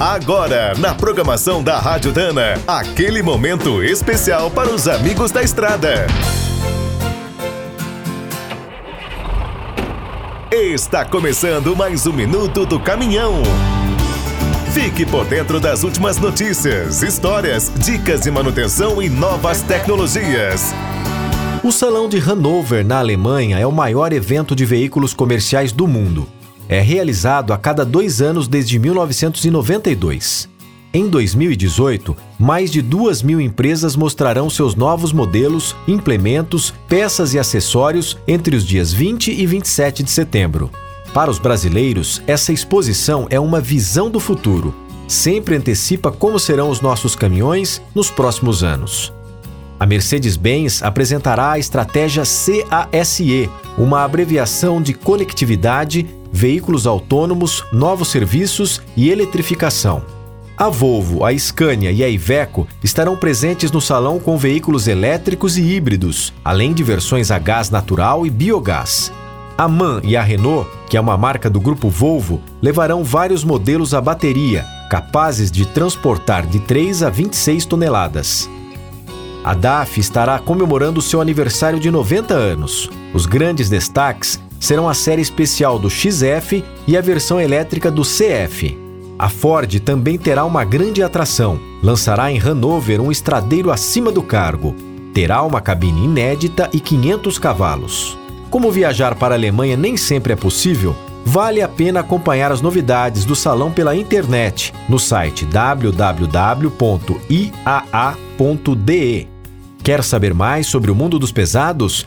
Agora, na programação da Rádio Dana, aquele momento especial para os amigos da estrada. Está começando mais um minuto do caminhão. Fique por dentro das últimas notícias, histórias, dicas de manutenção e novas tecnologias. O Salão de Hannover, na Alemanha, é o maior evento de veículos comerciais do mundo. É realizado a cada dois anos desde 1992. Em 2018, mais de duas mil empresas mostrarão seus novos modelos, implementos, peças e acessórios entre os dias 20 e 27 de setembro. Para os brasileiros, essa exposição é uma visão do futuro. Sempre antecipa como serão os nossos caminhões nos próximos anos. A Mercedes-Benz apresentará a estratégia CASE, uma abreviação de conectividade, veículos autônomos, novos serviços e eletrificação. A Volvo, a Scania e a Iveco estarão presentes no salão com veículos elétricos e híbridos, além de versões a gás natural e biogás. A MAN e a Renault, que é uma marca do grupo Volvo, levarão vários modelos a bateria, capazes de transportar de 3 a 26 toneladas. A DAF estará comemorando seu aniversário de 90 anos. Os grandes destaques serão a série especial do XF e a versão elétrica do CF. A Ford também terá uma grande atração. Lançará em Hanover um estradeiro acima do cargo. Terá uma cabine inédita e 500 cavalos. Como viajar para a Alemanha nem sempre é possível, vale a pena acompanhar as novidades do salão pela internet no site www.iaa.de. Quer saber mais sobre o mundo dos pesados?